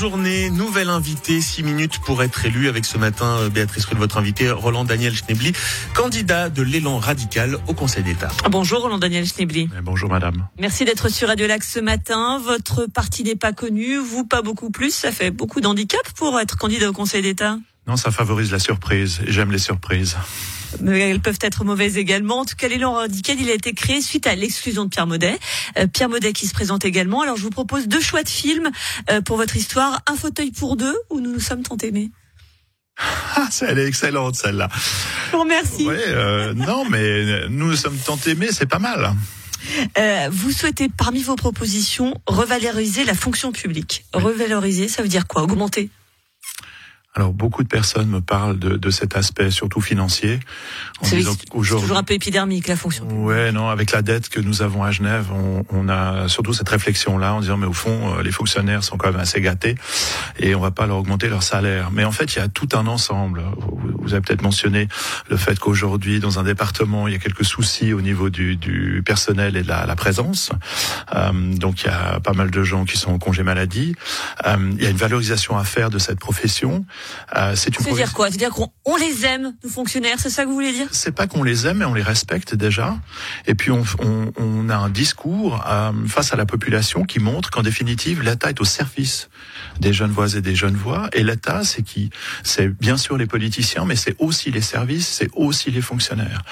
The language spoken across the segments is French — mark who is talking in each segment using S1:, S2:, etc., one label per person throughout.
S1: journée, nouvelle invitée, 6 minutes pour être élu avec ce matin, euh, Béatrice Rulle, votre invité, Roland Daniel Schnebly, candidat de l'élan radical au Conseil d'État.
S2: Bonjour Roland Daniel Schnebly.
S3: Eh, bonjour madame.
S2: Merci d'être sur Radio Lac ce matin. Votre parti n'est pas connu, vous pas beaucoup plus. Ça fait beaucoup d'handicap pour être candidat au Conseil d'État.
S3: Non, ça favorise la surprise. J'aime les surprises.
S2: Elles peuvent être mauvaises également. En tout cas, l'élan radical, il a été créé suite à l'exclusion de Pierre Maudet. Euh, Pierre Maudet qui se présente également. Alors, je vous propose deux choix de films euh, pour votre histoire. Un fauteuil pour deux ou Nous nous sommes tant aimés.
S3: Ah, elle est excellente celle-là.
S2: Je vous remercie.
S3: Ouais, euh, non, mais nous nous sommes tant aimés, c'est pas mal.
S2: Euh, vous souhaitez, parmi vos propositions, revaloriser la fonction publique. Revaloriser, ça veut dire quoi? Augmenter?
S3: Alors beaucoup de personnes me parlent de, de cet aspect, surtout financier.
S2: C'est toujours un peu épidermique la fonction.
S3: Ouais, non, avec la dette que nous avons à Genève, on, on a surtout cette réflexion-là en disant mais au fond euh, les fonctionnaires sont quand même assez gâtés et on va pas leur augmenter leur salaire. Mais en fait il y a tout un ensemble. Vous, avez peut-être mentionné le fait qu'aujourd'hui dans un département il y a quelques soucis au niveau du, du personnel et de la, la présence. Euh, donc il y a pas mal de gens qui sont en congé maladie. Euh, il y a une valorisation à faire de cette profession.
S2: Euh, c'est une. dire quoi C'est-à-dire qu'on les aime, nos fonctionnaires, c'est ça que vous voulez dire
S3: C'est pas qu'on les aime, mais on les respecte déjà. Et puis on, on, on a un discours euh, face à la population qui montre qu'en définitive, l'État est au service des jeunes voix et des jeunes voix. Et l'État, c'est qui C'est bien sûr les politiciens, mais c'est aussi les services, c'est aussi les fonctionnaires.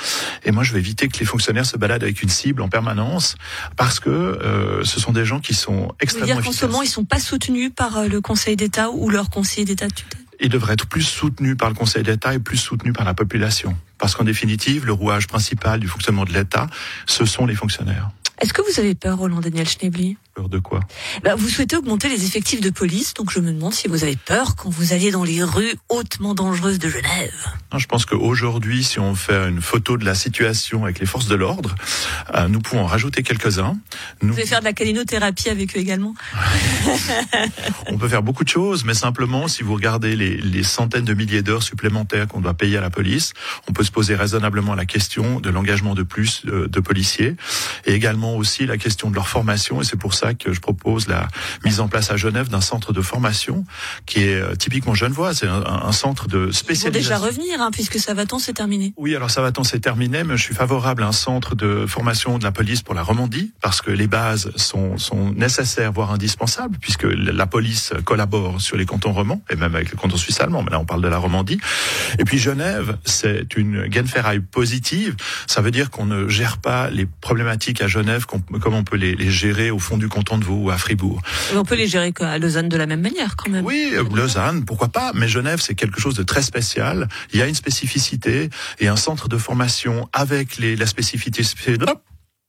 S3: Et moi, je vais éviter que les fonctionnaires se baladent avec une cible en permanence, parce que euh, ce sont des gens qui sont extrêmement
S2: vous dire
S3: efficaces.
S2: ce moment, ils sont pas soutenus par euh, le Conseil d'État ou leur conseiller d'État de tutelle
S3: il devrait être plus soutenu par le Conseil d'État et plus soutenu par la population. Parce qu'en définitive, le rouage principal du fonctionnement de l'État, ce sont les fonctionnaires.
S2: Est-ce que vous avez peur, Roland Daniel Schnebly
S3: Peur de quoi
S2: bah, Vous souhaitez augmenter les effectifs de police, donc je me demande si vous avez peur quand vous alliez dans les rues hautement dangereuses de Genève.
S3: Je pense qu'aujourd'hui, si on fait une photo de la situation avec les forces de l'ordre, euh, nous pouvons en rajouter quelques-uns.
S2: Nous... Vous allez faire de la calinothérapie avec eux également
S3: On peut faire beaucoup de choses, mais simplement, si vous regardez les, les centaines de milliers d'heures supplémentaires qu'on doit payer à la police, on peut se poser raisonnablement la question de l'engagement de plus de, euh, de policiers et également aussi la question de leur formation et c'est pour ça que je propose la mise en place à Genève d'un centre de formation qui est euh, typiquement genevois. C'est un, un, centre de spécialisation.
S2: Ils vont déjà revenir hein, puisque Savaton s'est terminé.
S3: Oui, alors Savaton s'est terminé, mais je suis favorable à un centre de formation de la police pour la Romandie parce que les bases sont, sont nécessaires, voire indispensables, puisque la police collabore sur les cantons romans et même avec le canton suisse allemand. Mais là, on parle de la Romandie. Et puis Genève, c'est une gaine ferraille positive. Ça veut dire qu'on ne gère pas les problématiques à Genève comme on peut les, les, gérer au fond du canton de ou à Fribourg.
S2: on peut les gérer à Lausanne de la même manière quand même.
S3: Oui, Lausanne, pourquoi pas, mais Genève c'est quelque chose de très spécial. Il y a une spécificité et un centre de formation avec les, la spécificité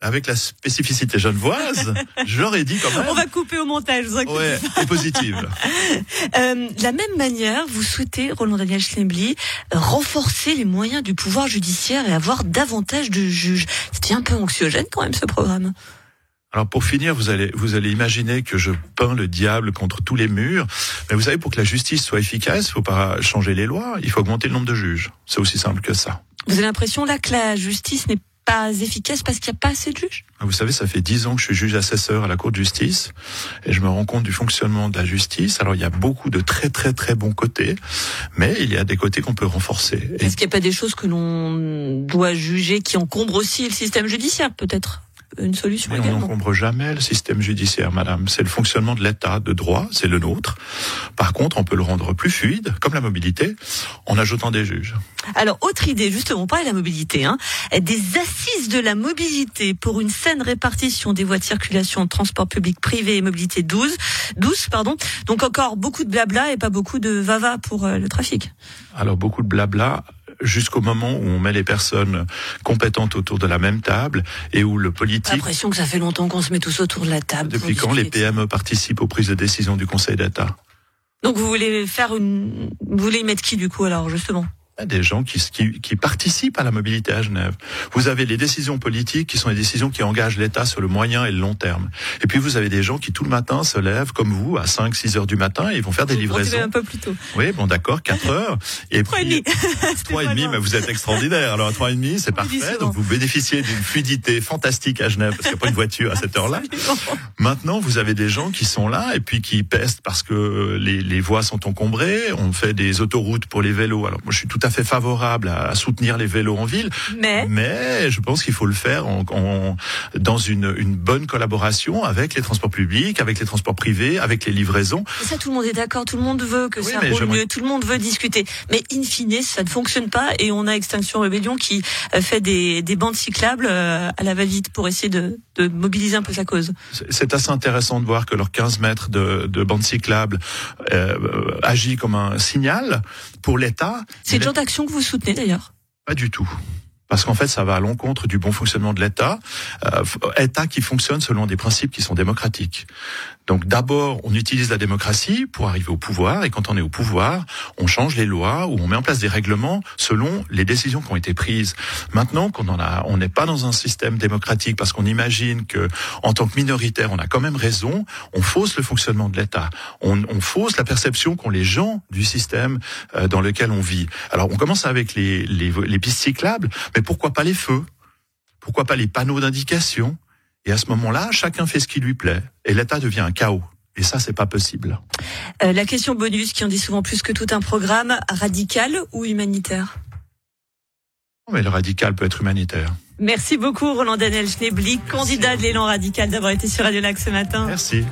S3: avec la spécificité genevoise, j'aurais dit quand même.
S2: On va couper au montage, vous
S3: Ouais, et positive.
S2: euh, de la même manière, vous souhaitez, Roland Daniel Schlembly, renforcer les moyens du pouvoir judiciaire et avoir davantage de juges. C'était un peu anxiogène quand même ce programme.
S3: Alors pour finir, vous allez vous allez imaginer que je peins le diable contre tous les murs, mais vous savez pour que la justice soit efficace, il faut pas changer les lois, il faut augmenter le nombre de juges. C'est aussi simple que ça.
S2: Vous avez l'impression là que la justice n'est pas efficace parce qu'il n'y a pas assez de juges?
S3: Ah, Vous savez, ça fait dix ans que je suis juge assesseur à la Cour de justice et je me rends compte du fonctionnement de la justice. Alors il y a beaucoup de très très très bons côtés, mais il y a des côtés qu'on peut renforcer.
S2: Est-ce qu'il n'y a pas des choses que l'on doit juger qui encombrent aussi le système judiciaire peut-être? Une solution
S3: Mais on n'encombre jamais le système judiciaire, madame. C'est le fonctionnement de l'État de droit, c'est le nôtre. Par contre, on peut le rendre plus fluide, comme la mobilité, en ajoutant des juges.
S2: Alors, autre idée, justement, de la mobilité, hein, des assises de la mobilité pour une saine répartition des voies de circulation de transport public privé et mobilité 12, 12 pardon. Donc encore beaucoup de blabla et pas beaucoup de vava pour euh, le trafic.
S3: Alors beaucoup de blabla jusqu'au moment où on met les personnes compétentes autour de la même table et où le politique.
S2: L'impression que ça fait longtemps qu'on se met tous autour de la table.
S3: Depuis quand les PME participent aux prises de décision du Conseil d'État?
S2: Donc vous voulez faire une, vous voulez y mettre qui du coup alors justement?
S3: Des gens qui, qui, qui, participent à la mobilité à Genève. Vous avez les décisions politiques qui sont les décisions qui engagent l'État sur le moyen et le long terme. Et puis vous avez des gens qui tout le matin se lèvent comme vous à 5 6 heures du matin et ils vont faire des vous livraisons.
S2: un peu plus tôt.
S3: Oui, bon d'accord, 4 heures
S2: et 3 puis
S3: 3 et demi, mais vous êtes extraordinaire. Alors à 3 et demi, c'est parfait. Donc vous bénéficiez d'une fluidité fantastique à Genève parce qu'il n'y a pas une voiture à cette heure-là. Maintenant, vous avez des gens qui sont là et puis qui pestent parce que les, les voies sont encombrées, on fait des autoroutes pour les vélos. Alors moi je suis tout à fait favorable à, soutenir les vélos en ville,
S2: mais,
S3: mais je pense qu'il faut le faire en, en, dans une, une bonne collaboration avec les transports publics, avec les transports privés, avec les livraisons.
S2: Et ça, tout le monde est d'accord, tout le monde veut que ça roule mieux, tout le monde veut discuter. Mais in fine, ça ne fonctionne pas et on a Extinction Rebellion qui euh, fait des, des bandes cyclables euh, à la va-vite pour essayer de, de mobiliser un peu sa cause.
S3: C'est assez intéressant de voir que leurs 15 mètres de, de bande cyclable euh, agit comme un signal pour l'État.
S2: C'est d'action que vous soutenez d'ailleurs
S3: Pas du tout parce qu'en fait, ça va à l'encontre du bon fonctionnement de l'État, euh, État qui fonctionne selon des principes qui sont démocratiques. Donc d'abord, on utilise la démocratie pour arriver au pouvoir, et quand on est au pouvoir, on change les lois ou on met en place des règlements selon les décisions qui ont été prises. Maintenant qu'on en a, on n'est pas dans un système démocratique parce qu'on imagine que, en tant que minoritaire, on a quand même raison. On fausse le fonctionnement de l'État. On, fausse la perception qu'ont les gens du système euh, dans lequel on vit. Alors on commence avec les, les, les pistes cyclables, mais pourquoi pas les feux? Pourquoi pas les panneaux d'indication? Et à ce moment-là, chacun fait ce qui lui plaît. Et l'État devient un chaos. Et ça, c'est pas possible.
S2: Euh, la question bonus, qui en dit souvent plus que tout un programme, radical ou humanitaire
S3: Mais le radical peut être humanitaire.
S2: Merci beaucoup, Roland Daniel Schneebly, candidat de l'élan radical, d'avoir été sur Radio Lac ce matin.
S3: Merci.